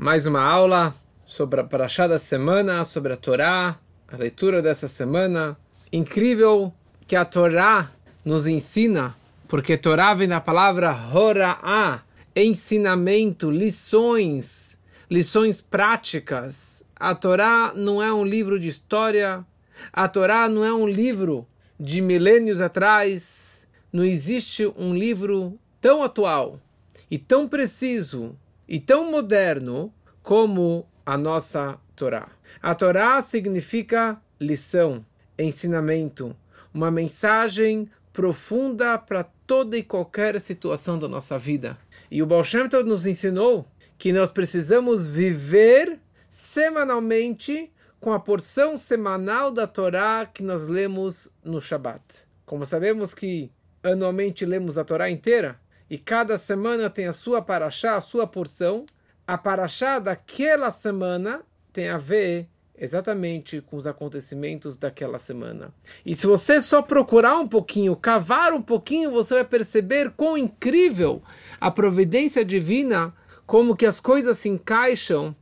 mais uma aula sobre a Parashá da semana, sobre a Torá, a leitura dessa semana. Incrível que a Torá nos ensina, porque Torá vem da palavra Hora'á, ensinamento, lições, lições práticas. A Torá não é um livro de história, a Torá não é um livro de milênios atrás, não existe um livro tão atual e tão preciso e tão moderno como a nossa Torá. A Torá significa lição, ensinamento, uma mensagem profunda para toda e qualquer situação da nossa vida. E o Baal Shem Tov nos ensinou que nós precisamos viver semanalmente com a porção semanal da Torá que nós lemos no Shabat. Como sabemos que anualmente lemos a Torá inteira, e cada semana tem a sua paraxá, a sua porção. A paraxá daquela semana tem a ver exatamente com os acontecimentos daquela semana. E se você só procurar um pouquinho, cavar um pouquinho, você vai perceber quão incrível a providência divina, como que as coisas se encaixam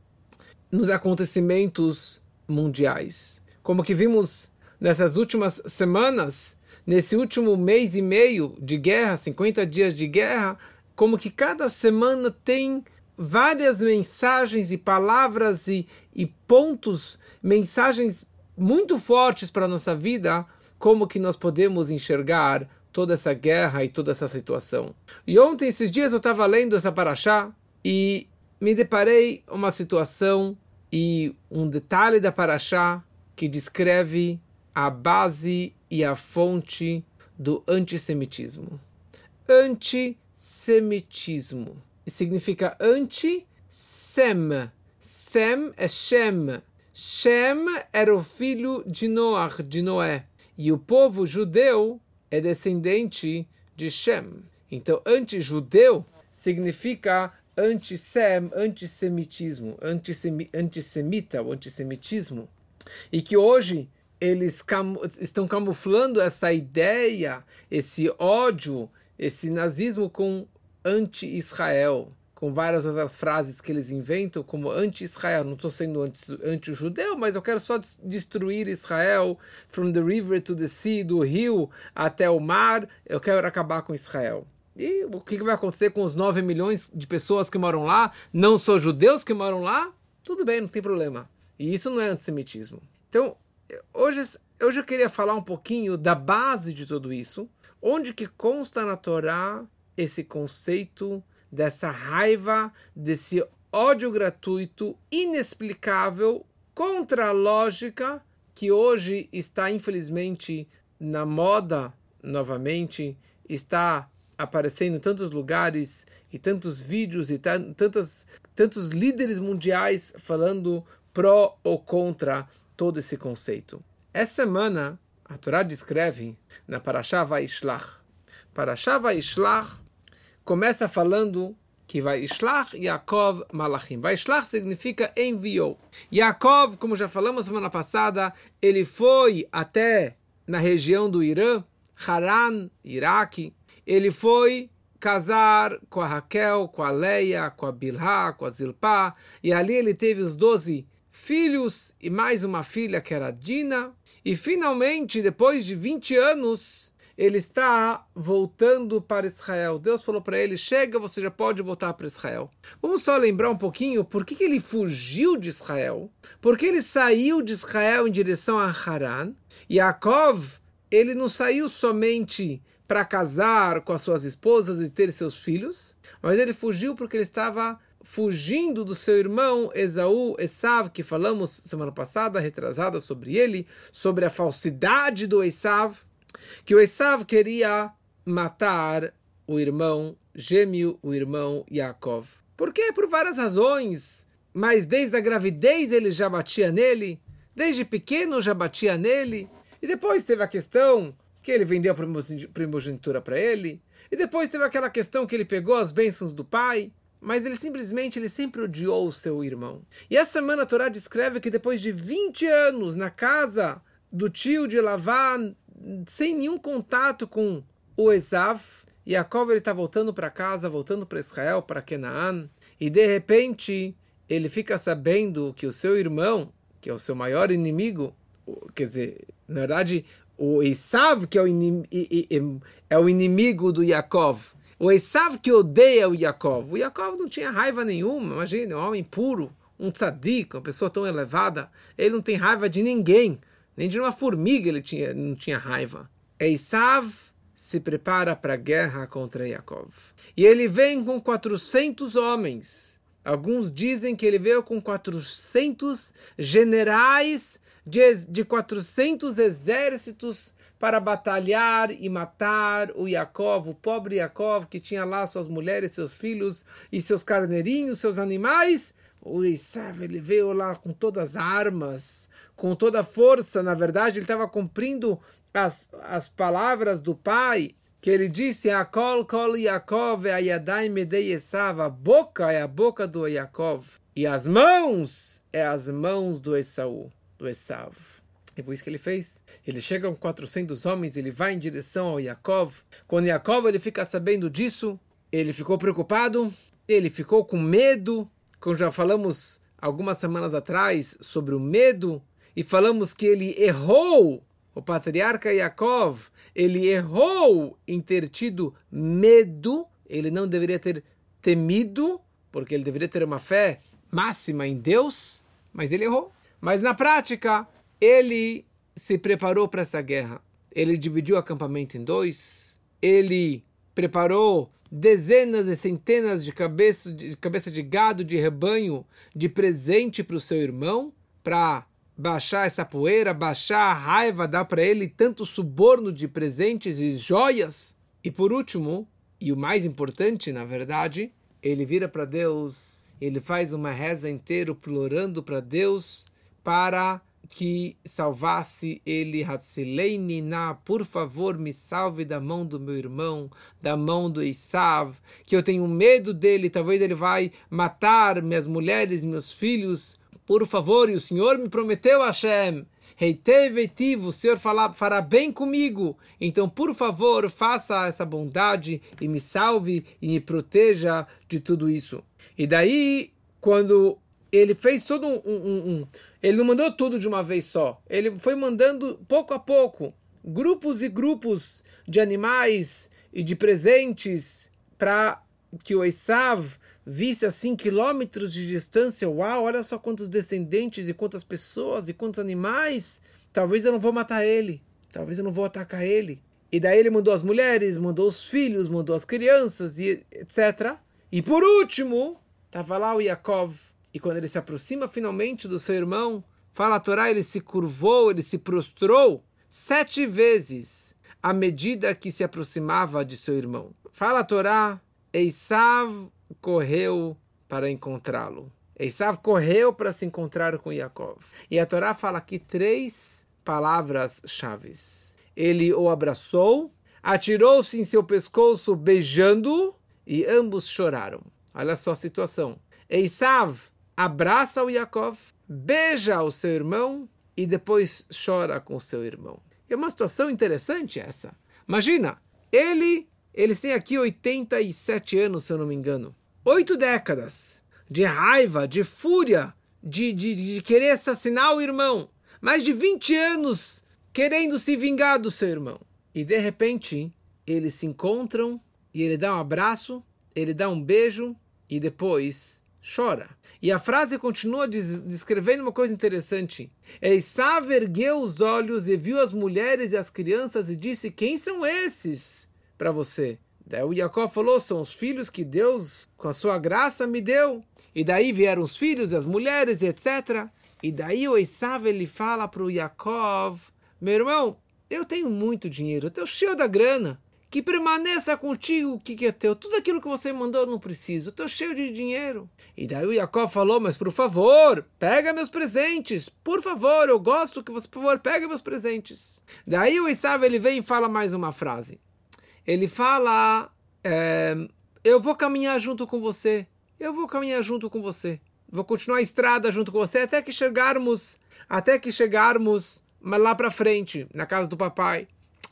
nos acontecimentos mundiais. Como que vimos nessas últimas semanas, nesse último mês e meio de guerra, 50 dias de guerra, como que cada semana tem várias mensagens e palavras e, e pontos, mensagens muito fortes para a nossa vida, como que nós podemos enxergar toda essa guerra e toda essa situação. E ontem, esses dias, eu estava lendo essa paraxá e me deparei uma situação e um detalhe da paraxá que descreve a base e a fonte do antissemitismo. Antissemitismo significa anti-sem. Sem é Shem. Shem era o filho de Noach, de Noé. E o povo judeu é descendente de Shem. Então, anti-judeu significa anti-sem, antissemitismo, antissemi, antissemita, o antissemitismo. E que hoje eles estão camuflando essa ideia, esse ódio, esse nazismo com anti-Israel, com várias outras frases que eles inventam como anti-Israel. Não estou sendo anti-judeu, mas eu quero só destruir Israel, from the river to the sea, do rio até o mar. Eu quero acabar com Israel. E o que vai acontecer com os 9 milhões de pessoas que moram lá? Não são judeus que moram lá? Tudo bem, não tem problema. E isso não é antissemitismo. Então, hoje, hoje eu queria falar um pouquinho da base de tudo isso, onde que consta na Torá esse conceito dessa raiva, desse ódio gratuito, inexplicável, contra a lógica que hoje está infelizmente na moda novamente, está aparecendo em tantos lugares e tantos vídeos e tantas, tantos líderes mundiais falando pró ou contra todo esse conceito. Essa semana, a Torá descreve na Parashá Vaishlach. Parashá Vaishlach começa falando que vai Ishlach Yaakov Malachim. Vai Ishlach significa enviou. Yaakov, como já falamos semana passada, ele foi até na região do Irã, Haran, Iraque. Ele foi casar com a Raquel, com a Leia, com a Bilhá, com a Zilpá. E ali ele teve os doze filhos e mais uma filha que era Dina. E finalmente, depois de 20 anos, ele está voltando para Israel. Deus falou para ele: chega, você já pode voltar para Israel. Vamos só lembrar um pouquinho por que, que ele fugiu de Israel, porque ele saiu de Israel em direção a Haran. Yaakov, ele não saiu somente para casar com as suas esposas e ter seus filhos, mas ele fugiu porque ele estava fugindo do seu irmão Esaú, Esav, que falamos semana passada, retrasada sobre ele, sobre a falsidade do Esav, que o Esav queria matar o irmão gêmeo, o irmão Yaakov. Por quê? Por várias razões. Mas desde a gravidez ele já batia nele, desde pequeno já batia nele, e depois teve a questão que ele vendeu a primogenitura para ele, e depois teve aquela questão que ele pegou as bênçãos do pai. Mas ele simplesmente, ele sempre odiou o seu irmão. E essa semana a Torá descreve que depois de 20 anos na casa do tio de Lavan, sem nenhum contato com o Esav, Yaakov ele está voltando para casa, voltando para Israel, para Canaan, e de repente ele fica sabendo que o seu irmão, que é o seu maior inimigo, quer dizer, na verdade, o Esav, que é o, inim, é o inimigo do Yaakov, o Esav que odeia o Yaakov. O Yaakov não tinha raiva nenhuma, imagine, um homem puro, um tzadik, uma pessoa tão elevada, ele não tem raiva de ninguém, nem de uma formiga ele tinha, não tinha raiva. Esav se prepara para a guerra contra Yaakov. E ele vem com 400 homens. Alguns dizem que ele veio com 400 generais de, de 400 exércitos para batalhar e matar o Yaakov, o pobre Yaakov, que tinha lá suas mulheres, seus filhos e seus carneirinhos, seus animais. O Isav, ele veio lá com todas as armas, com toda a força. Na verdade, ele estava cumprindo as, as palavras do pai, que ele disse, Akol kol Yaakov ayadai medei Esav, a boca é a boca do Yaakov, e as mãos é as mãos do Esaú, do Esav. E foi isso que ele fez. Ele chega com 400 homens, ele vai em direção ao Yaakov. Quando Yaakov ele fica sabendo disso, ele ficou preocupado, ele ficou com medo, como já falamos algumas semanas atrás sobre o medo, e falamos que ele errou, o patriarca Yaakov, ele errou em ter tido medo, ele não deveria ter temido, porque ele deveria ter uma fé máxima em Deus, mas ele errou. Mas na prática, ele se preparou para essa guerra. Ele dividiu o acampamento em dois. Ele preparou dezenas e centenas de cabeças de, cabeça de gado, de rebanho, de presente para o seu irmão, para baixar essa poeira, baixar a raiva, dar para ele tanto suborno de presentes e joias. E por último, e o mais importante, na verdade, ele vira para Deus, ele faz uma reza inteira implorando para Deus para que salvasse ele, Hatsileinina, por favor, me salve da mão do meu irmão, da mão do Isav, que eu tenho medo dele, talvez ele vai matar minhas mulheres, meus filhos, por favor, e o Senhor me prometeu, Hashem, Reiteveitiv, o Senhor fará, fará bem comigo, então, por favor, faça essa bondade e me salve e me proteja de tudo isso. E daí, quando ele fez todo um, um, um ele não mandou tudo de uma vez só. Ele foi mandando pouco a pouco, grupos e grupos de animais e de presentes para que o Esav visse assim quilômetros de distância. Uau, olha só quantos descendentes e quantas pessoas e quantos animais. Talvez eu não vou matar ele. Talvez eu não vou atacar ele. E daí ele mandou as mulheres, mandou os filhos, mandou as crianças e etc. E por último, estava lá o Yaakov e quando ele se aproxima finalmente do seu irmão, fala a Torá, ele se curvou, ele se prostrou sete vezes à medida que se aproximava de seu irmão. Fala a Torá, Esav correu para encontrá-lo. Esav correu para se encontrar com Yaakov. E a Torá fala aqui três palavras chaves. Ele o abraçou, atirou-se em seu pescoço beijando e ambos choraram. Olha só a situação. Esav abraça o Yaakov, beija o seu irmão e depois chora com o seu irmão. É uma situação interessante essa. Imagina, ele, eles têm aqui 87 anos, se eu não me engano. Oito décadas de raiva, de fúria, de, de, de querer assassinar o irmão. Mais de 20 anos querendo se vingar do seu irmão. E de repente, eles se encontram e ele dá um abraço, ele dá um beijo e depois chora. E a frase continua descrevendo uma coisa interessante. Esav ergueu os olhos e viu as mulheres e as crianças e disse: Quem são esses para você? Daí o Jacó falou: São os filhos que Deus, com a sua graça, me deu. E daí vieram os filhos e as mulheres, etc. E daí o Esav ele fala para o Yaakov: Meu irmão, eu tenho muito dinheiro, eu estou cheio da grana que permaneça contigo o que, é teu. Tudo aquilo que você mandou eu não preciso. Estou cheio de dinheiro. E daí o Jacó falou, mas por favor, pega meus presentes. Por favor, eu gosto que você, por favor, pega meus presentes. Daí o Isav, ele vem e fala mais uma frase. Ele fala, é, eu vou caminhar junto com você. Eu vou caminhar junto com você. Vou continuar a estrada junto com você até que chegarmos, até que chegarmos lá para frente, na casa do papai.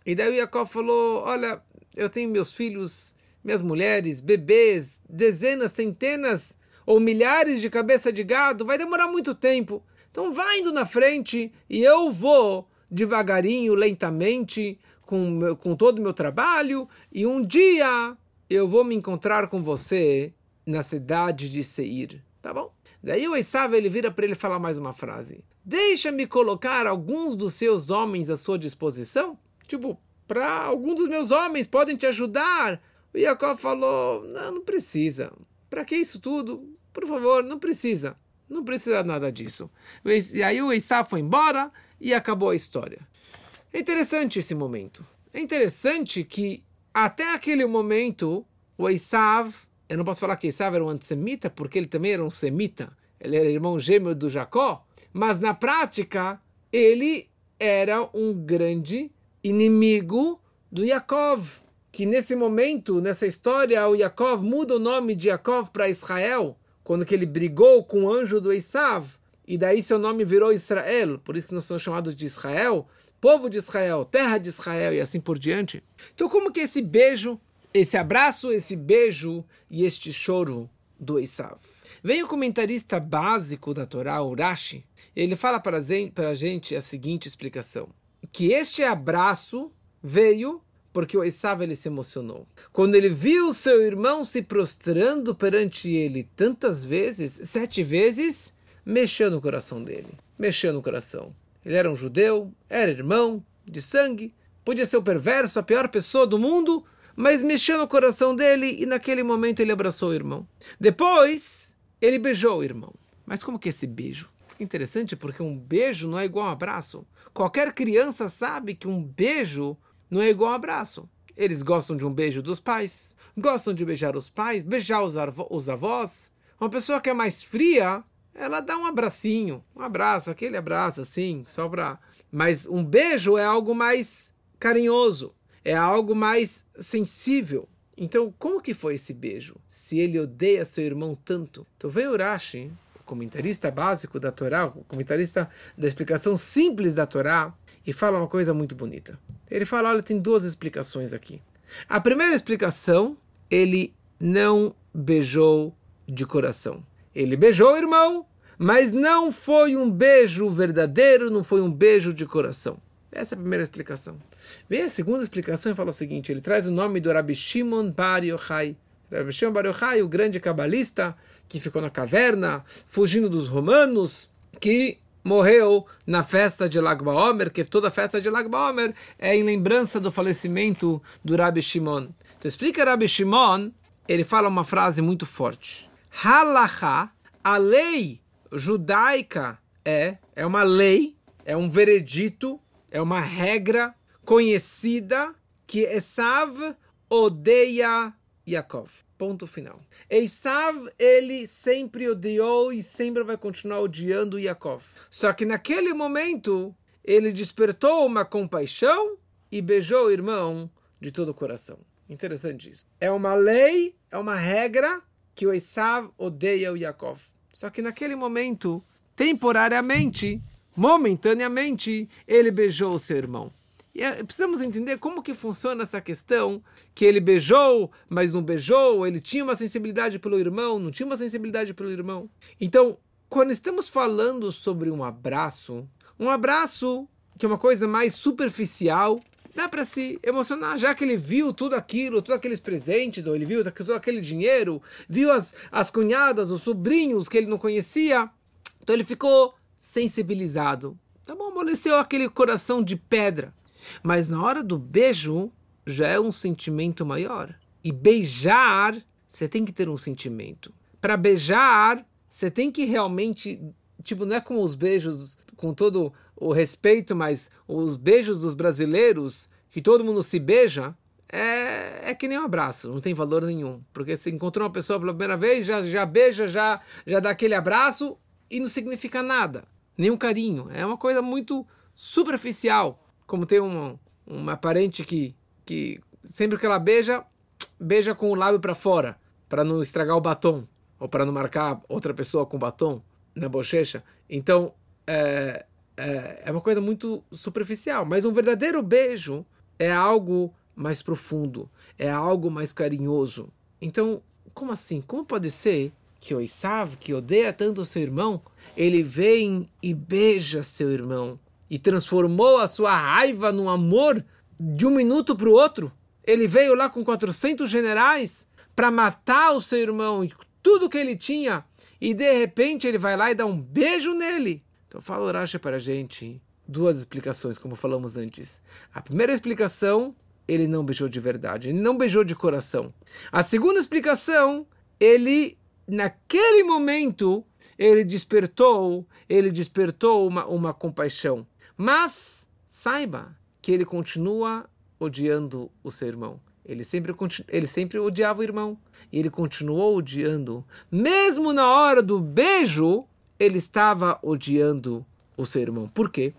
E daí o Jacó falou: Olha, eu tenho meus filhos, minhas mulheres, bebês, dezenas, centenas, ou milhares de cabeça de gado, vai demorar muito tempo. Então vai indo na frente e eu vou devagarinho, lentamente, com, com todo o meu trabalho, e um dia eu vou me encontrar com você na cidade de Seir, tá bom? Daí o Esav ele vira para ele falar mais uma frase. Deixa-me colocar alguns dos seus homens à sua disposição? Tipo, para alguns dos meus homens podem te ajudar. O Jacob falou: Não, não precisa. Para que isso tudo? Por favor, não precisa. Não precisa nada disso. E aí o Esav foi embora e acabou a história. É interessante esse momento. É interessante que até aquele momento o Esav, eu não posso falar que Esav era um antissemita, porque ele também era um semita. Ele era irmão gêmeo do Jacó, mas na prática ele era um grande inimigo do Yaakov, que nesse momento, nessa história, o Yaakov muda o nome de Yaakov para Israel, quando que ele brigou com o anjo do Esav, e daí seu nome virou Israel, por isso que nós somos chamados de Israel, povo de Israel, terra de Israel e assim por diante. Então como que esse beijo, esse abraço, esse beijo e este choro do Esav? Vem o comentarista básico da Torá, o Rashi, ele fala para a gente a seguinte explicação, que este abraço veio porque o Esav ele se emocionou. Quando ele viu seu irmão se prostrando perante ele tantas vezes, sete vezes, mexeu no coração dele. Mexeu no coração. Ele era um judeu, era irmão de sangue, podia ser o perverso, a pior pessoa do mundo, mas mexeu no coração dele e naquele momento ele abraçou o irmão. Depois, ele beijou o irmão. Mas como que é esse beijo? Interessante porque um beijo não é igual a um abraço. Qualquer criança sabe que um beijo não é igual a um abraço. Eles gostam de um beijo dos pais, gostam de beijar os pais, beijar os, os avós. Uma pessoa que é mais fria, ela dá um abracinho, um abraço, aquele abraço assim, só para. Mas um beijo é algo mais carinhoso, é algo mais sensível. Então, como que foi esse beijo? Se ele odeia seu irmão tanto. Então vem Urashi, comentarista básico da Torá, o comentarista da explicação simples da Torá, e fala uma coisa muito bonita. Ele fala, olha, tem duas explicações aqui. A primeira explicação, ele não beijou de coração. Ele beijou o irmão, mas não foi um beijo verdadeiro, não foi um beijo de coração. Essa é a primeira explicação. Vem a segunda explicação e fala o seguinte: ele traz o nome do Rabbi Shimon Bar Yochai. Rabbi Shimon Bar Yochai, o grande cabalista que ficou na caverna, fugindo dos romanos, que morreu na festa de Lag BaOmer, que toda a festa de Lag BaOmer é em lembrança do falecimento do Rabbi Shimon. Então explica Rabbi Shimon, ele fala uma frase muito forte. Halacha, a lei judaica é, é uma lei, é um veredito, é uma regra conhecida que Esav odeia Yaakov. Ponto final. Esav, ele sempre odiou e sempre vai continuar odiando Yaakov. Só que naquele momento, ele despertou uma compaixão e beijou o irmão de todo o coração. Interessante isso. É uma lei, é uma regra que o Esav odeia o Yaakov. Só que naquele momento, temporariamente, momentaneamente, ele beijou o seu irmão. E é, precisamos entender como que funciona essa questão que ele beijou, mas não beijou, ele tinha uma sensibilidade pelo irmão, não tinha uma sensibilidade pelo irmão. Então, quando estamos falando sobre um abraço, um abraço que é uma coisa mais superficial, dá para se emocionar, já que ele viu tudo aquilo, todos aqueles presentes, ou ele viu todo aquele dinheiro, viu as, as cunhadas, os sobrinhos que ele não conhecia. Então ele ficou sensibilizado. Tá bom, amoleceu aquele coração de pedra. Mas na hora do beijo, já é um sentimento maior. E beijar, você tem que ter um sentimento. Para beijar, você tem que realmente. Tipo, não é como os beijos com todo o respeito, mas os beijos dos brasileiros, que todo mundo se beija, é, é que nem um abraço, não tem valor nenhum. Porque você encontrou uma pessoa pela primeira vez, já, já beija, já, já dá aquele abraço e não significa nada. Nenhum carinho. É uma coisa muito superficial. Como tem uma, uma parente que, que sempre que ela beija, beija com o lábio para fora, para não estragar o batom, ou para não marcar outra pessoa com batom na bochecha. Então, é, é, é uma coisa muito superficial, mas um verdadeiro beijo é algo mais profundo, é algo mais carinhoso. Então, como assim? Como pode ser que o Isav, que odeia tanto seu irmão, ele vem e beija seu irmão e transformou a sua raiva num amor de um minuto para o outro. Ele veio lá com 400 generais para matar o seu irmão e tudo que ele tinha, e de repente ele vai lá e dá um beijo nele. Então fala o Rashi para a gente duas explicações, como falamos antes. A primeira explicação, ele não beijou de verdade, ele não beijou de coração. A segunda explicação, ele naquele momento ele despertou, ele despertou uma, uma compaixão. Mas saiba que ele continua odiando o seu irmão. Ele sempre, ele sempre odiava o irmão. E ele continuou odiando. Mesmo na hora do beijo, ele estava odiando o seu irmão. Por quê?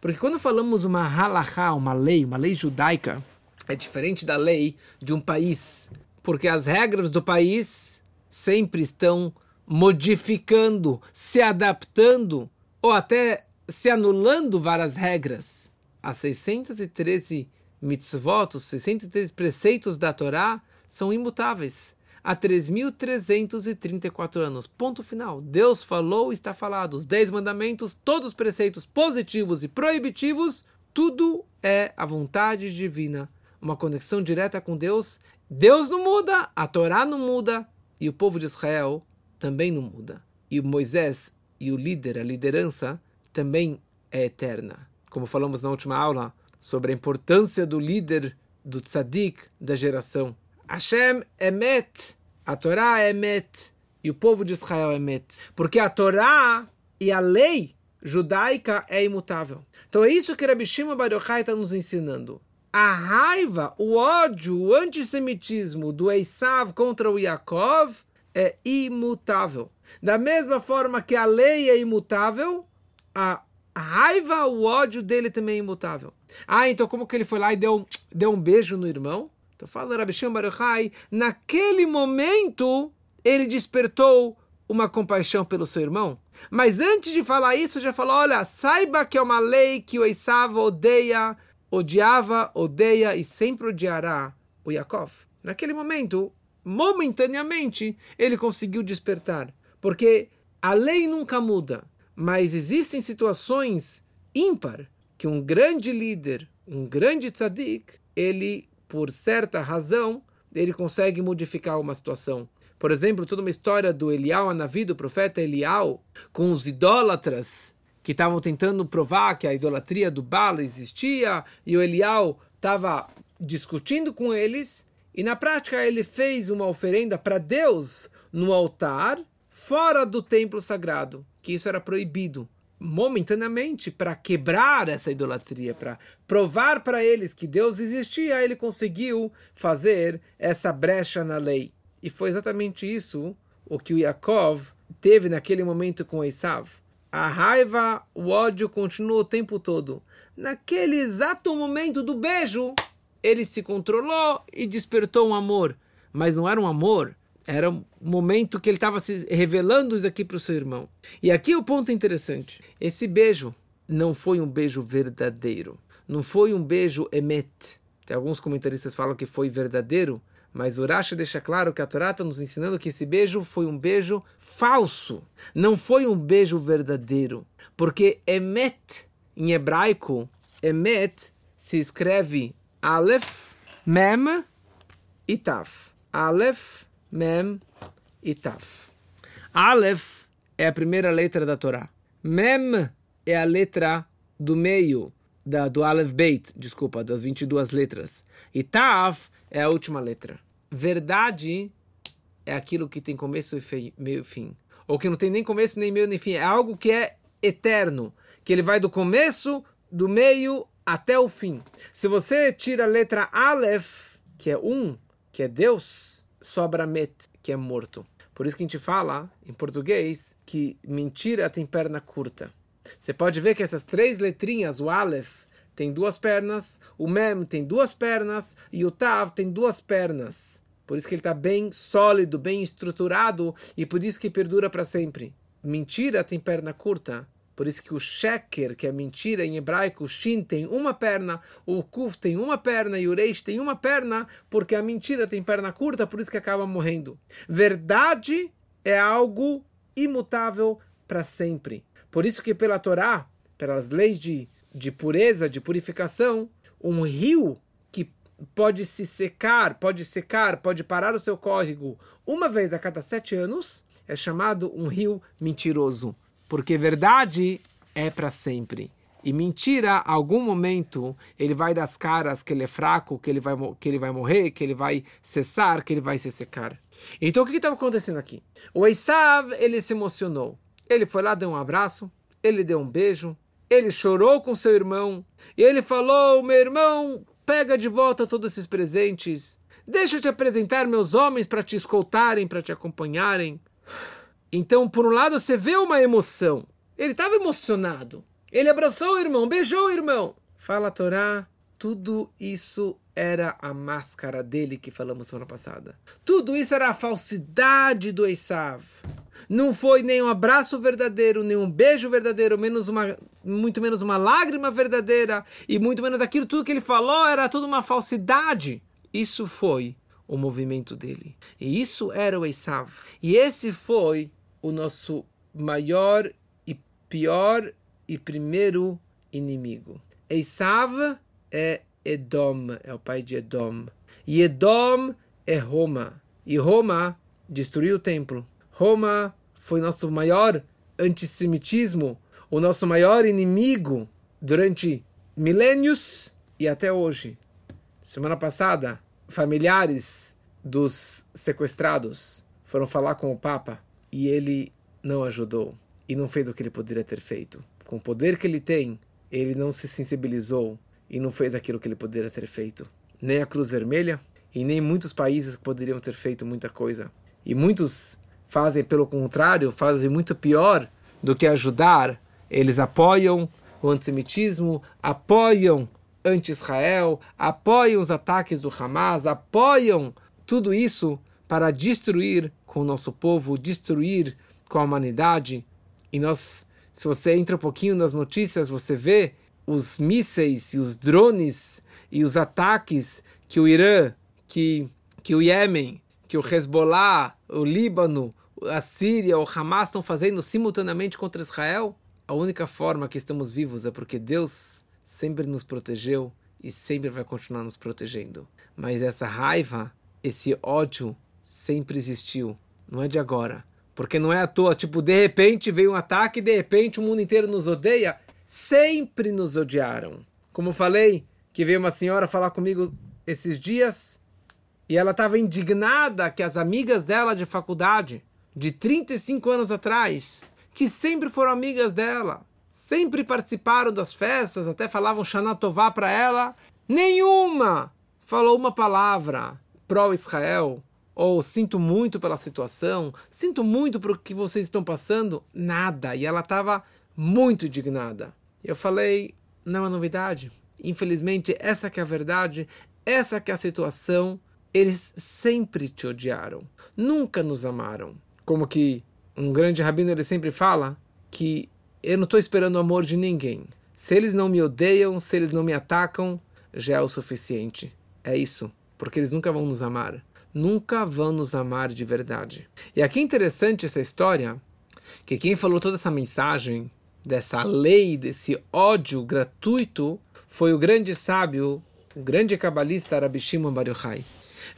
Porque quando falamos uma halakha, uma lei, uma lei judaica, é diferente da lei de um país. Porque as regras do país sempre estão modificando, se adaptando ou até se anulando várias regras. As 613 mitzvot, os 613 preceitos da Torá, são imutáveis. Há 3.334 anos. Ponto final. Deus falou, está falado. Os 10 mandamentos, todos os preceitos positivos e proibitivos, tudo é a vontade divina. Uma conexão direta com Deus. Deus não muda, a Torá não muda e o povo de Israel também não muda. E Moisés e o líder, a liderança, também é eterna. Como falamos na última aula, sobre a importância do líder, do tzadik da geração. Hashem emet, a Torá é emet, e o povo de Israel é emet. Porque a Torá e a lei judaica é imutável. Então é isso que Rabi Shimon Bar Yochai está nos ensinando. A raiva, o ódio, o antissemitismo do Esav contra o Yaakov é imutável. Da mesma forma que a lei é imutável, a raiva, o ódio dele também é imutável. Ah, então como que ele foi lá e deu, deu um beijo no irmão? Então fala Rabi Baruchai, naquele momento ele despertou uma compaixão pelo seu irmão. Mas antes de falar isso, já falou, olha, saiba que é uma lei que o Esav odeia, odiava, odeia e sempre odiará o Yaakov. Naquele momento, momentaneamente, ele conseguiu despertar. Porque a lei nunca muda. Mas existem situações ímpar que um grande líder, um grande tzadik, ele, por certa razão, ele consegue modificar uma situação. Por exemplo, toda uma história do Elial Anavi, do profeta Elial, com os idólatras que estavam tentando provar que a idolatria do Baal existia, e o Elial estava discutindo com eles, e na prática ele fez uma oferenda para Deus no altar, fora do templo sagrado que isso era proibido momentaneamente para quebrar essa idolatria, para provar para eles que Deus existia, ele conseguiu fazer essa brecha na lei. E foi exatamente isso o que o Yaakov teve naquele momento com Esav. A raiva, o ódio continuou o tempo todo. Naquele exato momento do beijo, ele se controlou e despertou um amor. Mas não era um amor era o momento que ele estava se revelando isso aqui para o seu irmão. E aqui o ponto interessante: esse beijo não foi um beijo verdadeiro. Não foi um beijo emet. Tem alguns comentaristas falam que foi verdadeiro, mas o Rashi deixa claro que a Torá está nos ensinando que esse beijo foi um beijo falso. Não foi um beijo verdadeiro. Porque emet, em hebraico, emet se escreve Aleph, Mem e Taf. Aleph, Mem e Taf. Aleph é a primeira letra da Torá. Mem é a letra do meio da, do Aleph Beit, desculpa, das 22 letras. E Taf é a última letra. Verdade é aquilo que tem começo e meio e fim. Ou que não tem nem começo, nem meio, nem fim. É algo que é eterno. Que ele vai do começo, do meio até o fim. Se você tira a letra Aleph, que é um, que é Deus, sobra met, que é morto. Por isso que a gente fala, em português, que mentira tem perna curta. Você pode ver que essas três letrinhas, o Aleph, tem duas pernas, o Mem tem duas pernas e o Tav tem duas pernas. Por isso que ele está bem sólido, bem estruturado e por isso que perdura para sempre. Mentira tem perna curta. Por isso que o sheker, que é mentira em hebraico, o shin tem uma perna, o kuf tem uma perna e o reish tem uma perna, porque a mentira tem perna curta, por isso que acaba morrendo. Verdade é algo imutável para sempre. Por isso que pela Torá, pelas leis de, de pureza, de purificação, um rio que pode se secar, pode secar, pode parar o seu córrego uma vez a cada sete anos, é chamado um rio mentiroso. Porque verdade é para sempre. E mentira, algum momento, ele vai das caras que ele é fraco, que ele vai, que ele vai morrer, que ele vai cessar, que ele vai se secar. Então o que estava acontecendo aqui? O Esav, ele se emocionou. Ele foi lá, deu um abraço, ele deu um beijo, ele chorou com seu irmão, e ele falou: Meu irmão, pega de volta todos esses presentes, deixa eu te apresentar meus homens para te escoltarem, para te acompanharem. Então, por um lado, você vê uma emoção. Ele estava emocionado. Ele abraçou o irmão, beijou o irmão. Fala a Torá, tudo isso era a máscara dele que falamos semana passada. Tudo isso era a falsidade do Esav. Não foi nem um abraço verdadeiro, nem um beijo verdadeiro, menos uma, muito menos uma lágrima verdadeira, e muito menos aquilo tudo que ele falou era tudo uma falsidade. Isso foi o movimento dele. E isso era o Esav. E esse foi o nosso maior e pior e primeiro inimigo. Esav é Edom, é o pai de Edom. E Edom é Roma. E Roma destruiu o templo. Roma foi nosso maior antissemitismo, o nosso maior inimigo durante milênios e até hoje. Semana passada, familiares dos sequestrados foram falar com o Papa e ele não ajudou e não fez o que ele poderia ter feito com o poder que ele tem, ele não se sensibilizou e não fez aquilo que ele poderia ter feito. Nem a Cruz Vermelha e nem muitos países poderiam ter feito muita coisa. E muitos fazem, pelo contrário, fazem muito pior do que ajudar. Eles apoiam o antissemitismo, apoiam anti-Israel, apoiam os ataques do Hamas, apoiam tudo isso para destruir com o nosso povo, destruir com a humanidade. E nós se você entra um pouquinho nas notícias, você vê os mísseis e os drones e os ataques que o Irã, que, que o Iêmen, que o Hezbollah, o Líbano, a Síria, o Hamas estão fazendo simultaneamente contra Israel. A única forma que estamos vivos é porque Deus sempre nos protegeu e sempre vai continuar nos protegendo. Mas essa raiva, esse ódio sempre existiu, não é de agora. Porque não é à toa, tipo, de repente veio um ataque de repente o mundo inteiro nos odeia. Sempre nos odiaram. Como falei, que veio uma senhora falar comigo esses dias e ela estava indignada que as amigas dela de faculdade, de 35 anos atrás, que sempre foram amigas dela, sempre participaram das festas, até falavam Shanatová para ela, nenhuma falou uma palavra pró-Israel, ou sinto muito pela situação, sinto muito por que vocês estão passando, nada. E ela estava muito indignada. Eu falei, não é novidade. Infelizmente, essa que é a verdade, essa que é a situação. Eles sempre te odiaram, nunca nos amaram. Como que um grande rabino ele sempre fala que eu não estou esperando o amor de ninguém. Se eles não me odeiam, se eles não me atacam, já é o suficiente. É isso, porque eles nunca vão nos amar nunca vão nos amar de verdade. E aqui é interessante essa história, que quem falou toda essa mensagem, dessa lei, desse ódio gratuito, foi o grande sábio, o grande cabalista Rabi Shimon Bar Yochai.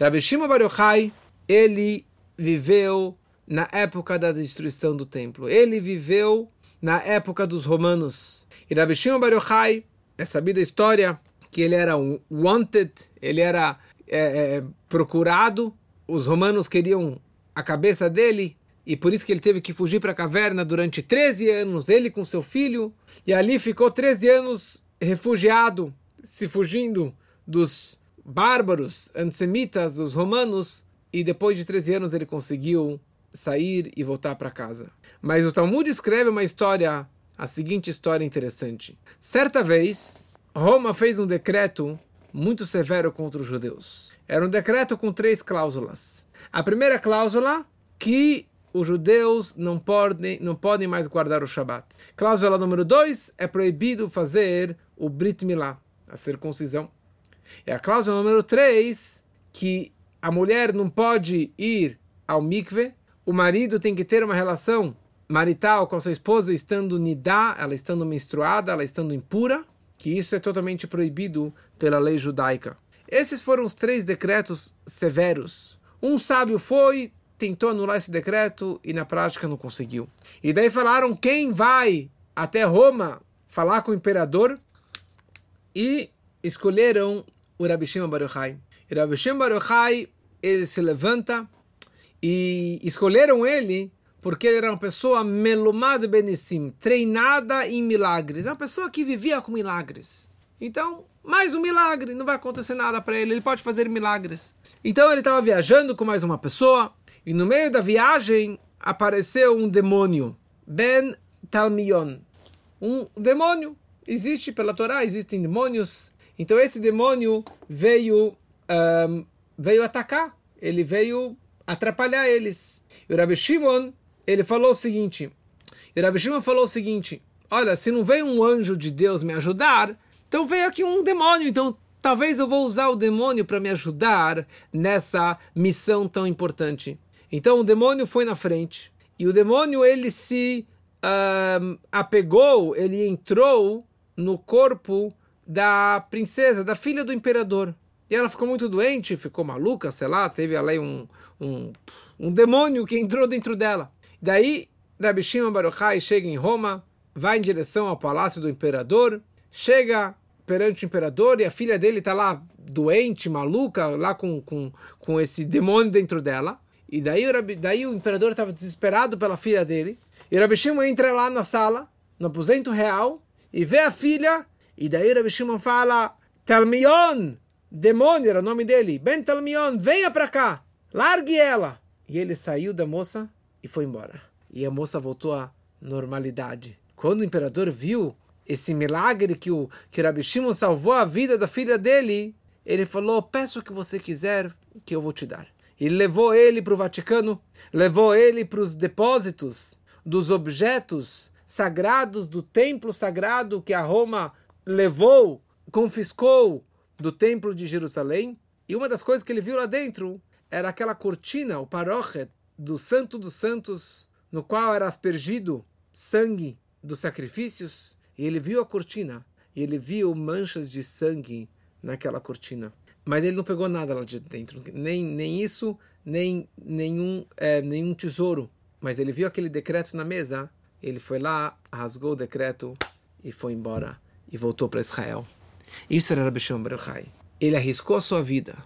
Rabi Shimon Bar Yochai, ele viveu na época da destruição do templo. Ele viveu na época dos romanos. E Rabi Shimon Bar Yochai, é sabida a história que ele era um wanted, ele era é, é, procurado, os romanos queriam a cabeça dele, e por isso que ele teve que fugir para a caverna durante 13 anos, ele com seu filho, e ali ficou 13 anos refugiado, se fugindo dos bárbaros, antissemitas, dos romanos, e depois de 13 anos ele conseguiu sair e voltar para casa. Mas o Talmud escreve uma história, a seguinte história interessante. Certa vez, Roma fez um decreto muito severo contra os judeus. Era um decreto com três cláusulas. A primeira cláusula, que os judeus não podem, não podem mais guardar o Shabat. Cláusula número dois, é proibido fazer o Brit Milá, a circuncisão. E a cláusula número três, que a mulher não pode ir ao mikve o marido tem que ter uma relação marital com a sua esposa estando nidá, ela estando menstruada, ela estando impura, que isso é totalmente proibido pela lei judaica. Esses foram os três decretos severos. Um sábio foi, tentou anular esse decreto e na prática não conseguiu. E daí falaram quem vai até Roma falar com o imperador e escolheram o Rabi Shimon Bar Yochai. E Rabi Shimon ele se levanta e escolheram ele porque ele era uma pessoa melumad benissim, treinada em milagres. É uma pessoa que vivia com milagres. Então, mais um milagre, não vai acontecer nada para ele, ele pode fazer milagres. Então ele estava viajando com mais uma pessoa e no meio da viagem apareceu um demônio, Ben Talmion. Um demônio. Existe pela Torá, existem demônios. Então esse demônio veio um, veio atacar, ele veio atrapalhar eles. E o Rabbi Shimon ele falou o seguinte: Rabbi Shimon falou o seguinte: Olha, se não veio um anjo de Deus me ajudar, então veio aqui um demônio. Então talvez eu vou usar o demônio para me ajudar nessa missão tão importante. Então o demônio foi na frente e o demônio ele se uh, apegou, ele entrou no corpo da princesa, da filha do imperador. E ela ficou muito doente, ficou maluca, sei lá, teve ali um, um, um demônio que entrou dentro dela. Daí, Rabbi Shimon Baruchai chega em Roma, vai em direção ao palácio do imperador, chega perante o imperador e a filha dele está lá doente, maluca, lá com, com, com esse demônio dentro dela. E daí, o, daí o imperador estava desesperado pela filha dele. E o Rabbi Shimon entra lá na sala, no aposento real, e vê a filha. E daí o Rabbi Shimon fala, Talmion, demônio era o nome dele, Ben Talmion, venha para cá, largue ela. E ele saiu da moça e foi embora. E a moça voltou à normalidade. Quando o imperador viu esse milagre que o que Rabi Shimon salvou a vida da filha dele, ele falou: Peço o que você quiser, que eu vou te dar. E levou ele para o Vaticano, levou ele para os depósitos dos objetos sagrados do templo sagrado que a Roma levou, confiscou do templo de Jerusalém. E uma das coisas que ele viu lá dentro era aquela cortina, o parochet, do Santo dos Santos, no qual era aspergido sangue dos sacrifícios, e ele viu a cortina, e ele viu manchas de sangue naquela cortina. Mas ele não pegou nada lá de dentro, nem, nem isso, nem nenhum, é, nenhum tesouro. Mas ele viu aquele decreto na mesa, ele foi lá, rasgou o decreto e foi embora e voltou para Israel. Isso era Rabbi Shimon Baruchai. Ele arriscou a sua vida.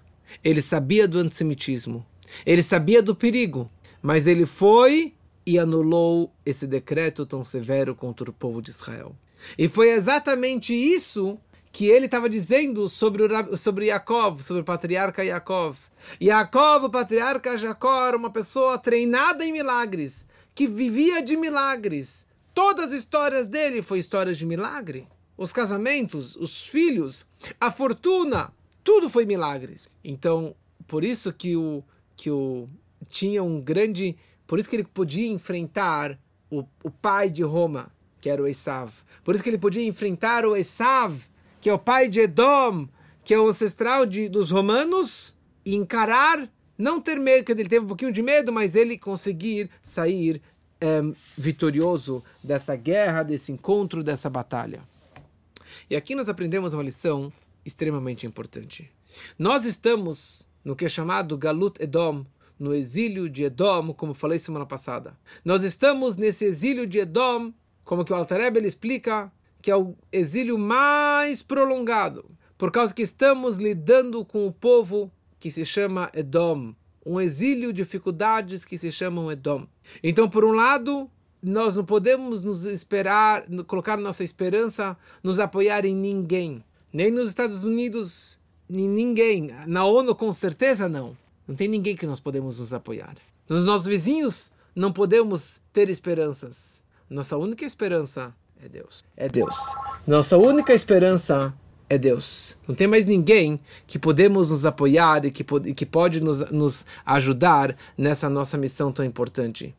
Ele sabia do antissemitismo. Ele sabia do perigo. Mas ele foi e anulou esse decreto tão severo contra o povo de Israel. E foi exatamente isso que ele estava dizendo sobre, sobre Yaakov, sobre o patriarca Yaakov. Yaakov, o patriarca Jacó, era uma pessoa treinada em milagres, que vivia de milagres. Todas as histórias dele foi histórias de milagre. Os casamentos, os filhos, a fortuna, tudo foi milagres. Então, por isso que o, que o tinha um grande. Por isso que ele podia enfrentar o, o pai de Roma, que era o Esav. Por isso que ele podia enfrentar o Esav, que é o pai de Edom, que é o ancestral de, dos romanos, e encarar, não ter medo, que ele teve um pouquinho de medo, mas ele conseguir sair um, vitorioso dessa guerra, desse encontro, dessa batalha. E aqui nós aprendemos uma lição extremamente importante. Nós estamos no que é chamado Galut Edom, no exílio de Edom, como falei semana passada. Nós estamos nesse exílio de Edom, como que o Altareb ele explica, que é o exílio mais prolongado, por causa que estamos lidando com o povo que se chama Edom, um exílio de dificuldades que se chamam Edom. Então, por um lado, nós não podemos nos esperar, colocar nossa esperança, nos apoiar em ninguém, nem nos Estados Unidos, em ninguém. Na ONU, com certeza, não. Não tem ninguém que nós podemos nos apoiar. Nos nossos vizinhos não podemos ter esperanças. Nossa única esperança é Deus. É Deus. Nossa única esperança é Deus. Não tem mais ninguém que podemos nos apoiar e que, pode, que pode nos, nos ajudar nessa nossa missão tão importante.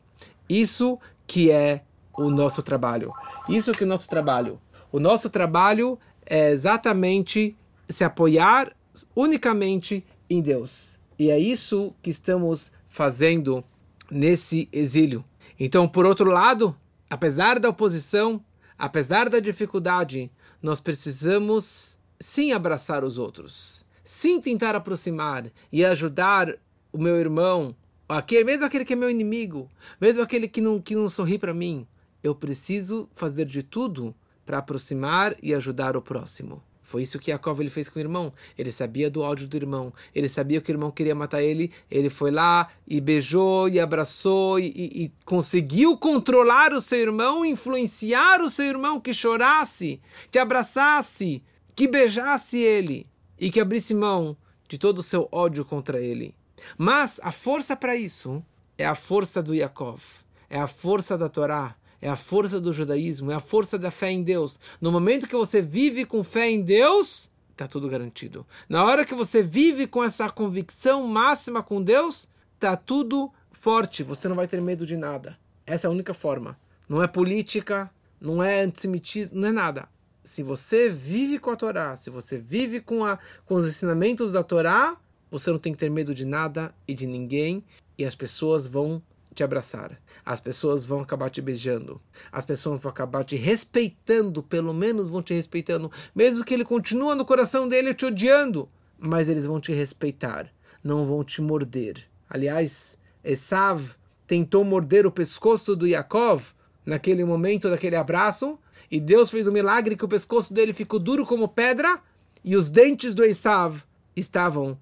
Isso que é o nosso trabalho. Isso que é o nosso trabalho. O nosso trabalho é exatamente se apoiar unicamente em Deus. E é isso que estamos fazendo nesse exílio. Então, por outro lado, apesar da oposição, apesar da dificuldade, nós precisamos sim abraçar os outros, sim tentar aproximar e ajudar o meu irmão, aquele, mesmo aquele que é meu inimigo, mesmo aquele que não, que não sorri para mim. Eu preciso fazer de tudo para aproximar e ajudar o próximo. Foi isso que Jacob ele fez com o irmão. Ele sabia do ódio do irmão. Ele sabia que o irmão queria matar ele. Ele foi lá e beijou e abraçou e, e, e conseguiu controlar o seu irmão, influenciar o seu irmão que chorasse, que abraçasse, que beijasse ele e que abrisse mão de todo o seu ódio contra ele. Mas a força para isso é a força do Yaakov, é a força da Torá, é a força do judaísmo, é a força da fé em Deus. No momento que você vive com fé em Deus, está tudo garantido. Na hora que você vive com essa convicção máxima com Deus, está tudo forte, você não vai ter medo de nada. Essa é a única forma. Não é política, não é antissemitismo, não é nada. Se você vive com a Torá, se você vive com, a, com os ensinamentos da Torá, você não tem que ter medo de nada e de ninguém, e as pessoas vão te abraçar. As pessoas vão acabar te beijando. As pessoas vão acabar te respeitando, pelo menos vão te respeitando, mesmo que ele continue no coração dele te odiando, mas eles vão te respeitar, não vão te morder. Aliás, Esav tentou morder o pescoço do Yaakov naquele momento daquele abraço, e Deus fez um milagre que o pescoço dele ficou duro como pedra e os dentes do Esav estavam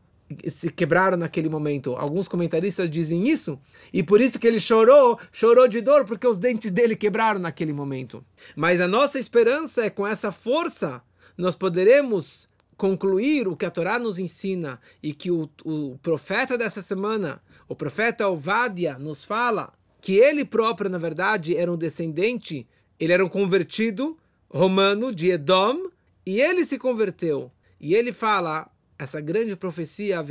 se quebraram naquele momento. Alguns comentaristas dizem isso, e por isso que ele chorou, chorou de dor, porque os dentes dele quebraram naquele momento. Mas a nossa esperança é com essa força nós poderemos concluir o que a Torá nos ensina e que o, o profeta dessa semana, o profeta Ovadia, nos fala que ele próprio, na verdade, era um descendente, ele era um convertido romano de Edom, e ele se converteu. E ele fala essa grande profecia,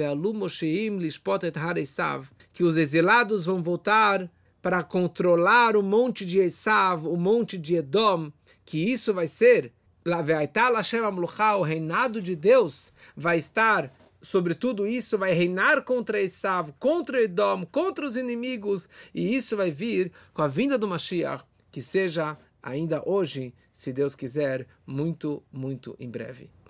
que os exilados vão voltar para controlar o monte de Esav, o monte de Edom, que isso vai ser, o reinado de Deus vai estar sobre tudo isso, vai reinar contra Esav, contra Edom, contra os inimigos, e isso vai vir com a vinda do Mashiach, que seja ainda hoje, se Deus quiser, muito, muito em breve.